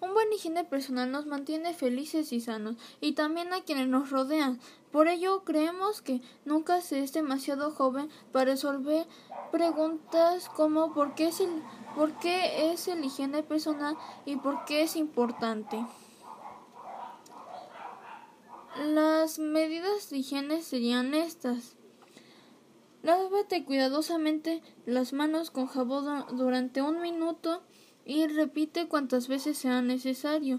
Un buen higiene personal nos mantiene felices y sanos, y también a quienes nos rodean. Por ello, creemos que nunca se es demasiado joven para resolver preguntas como ¿por qué es el, por qué es el higiene personal y por qué es importante? Las medidas de higiene serían estas. Lávate cuidadosamente las manos con jabón durante un minuto y repite cuantas veces sea necesario.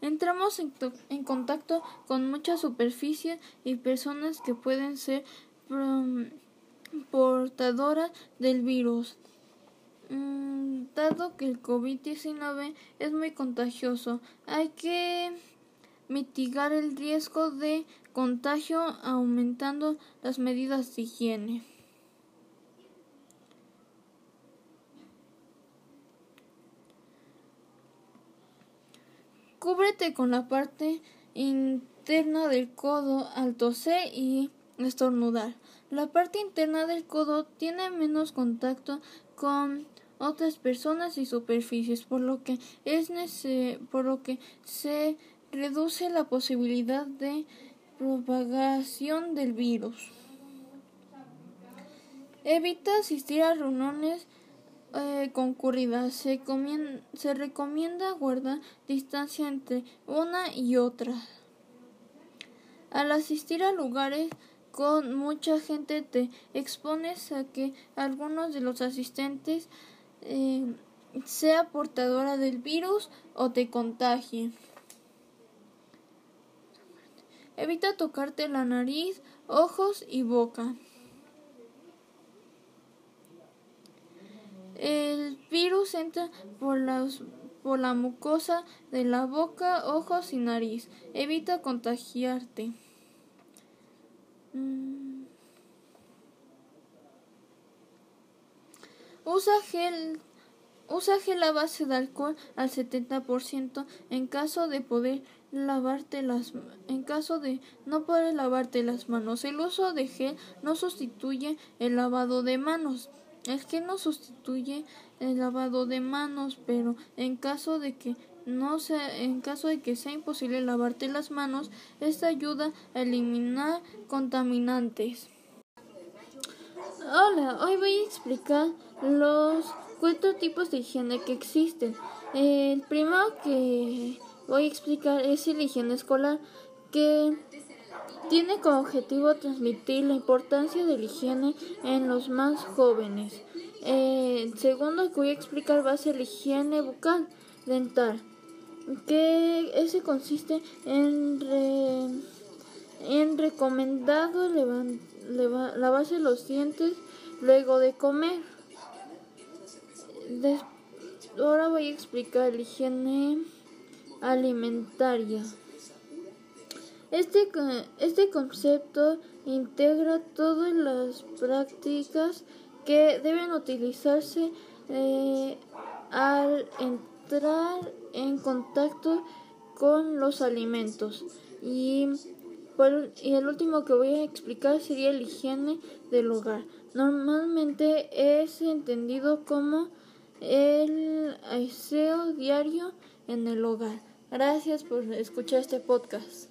Entramos en, contacto con muchas superficies y personas que pueden ser portadoras del virus. Mm, dado que el COVID-19 es muy contagioso, hay que mitigar el riesgo de contagio aumentando las medidas de higiene. Cúbrete con la parte interna del codo al toser y estornudar. La parte interna del codo tiene menos contacto con otras personas y superficies, por lo que es por lo que se reduce la posibilidad de propagación del virus. Evita asistir a reuniones eh, se recomienda guardar distancia entre una y otra. Al asistir a lugares con mucha gente te expones a que algunos de los asistentes eh, sea portadora del virus o te contagie. Evita tocarte la nariz, ojos y boca. El virus entra por, por la mucosa de la boca, ojos y nariz. Evita contagiarte. Mm. Usa gel Usa gel a base de alcohol al 70% en caso de poder lavarte las en caso de no poder lavarte las manos. El uso de gel no sustituye el lavado de manos. El gel no sustituye el lavado de manos, pero en caso de que no sea, en caso de que sea imposible lavarte las manos, esta ayuda a eliminar contaminantes. Hola, hoy voy a explicar los cuatro tipos de higiene que existen. El primero que voy a explicar es la higiene escolar, que tiene como objetivo transmitir la importancia de la higiene en los más jóvenes. el segundo que voy a explicar va a ser la higiene bucal dental, que ese consiste en, en recomendado lavarse los dientes luego de comer ahora voy a explicar la higiene alimentaria. Este, este concepto integra todas las prácticas que deben utilizarse eh, al entrar en contacto con los alimentos. Y, y el último que voy a explicar sería la higiene del hogar. Normalmente es entendido como el aseo diario en el hogar. Gracias por escuchar este podcast.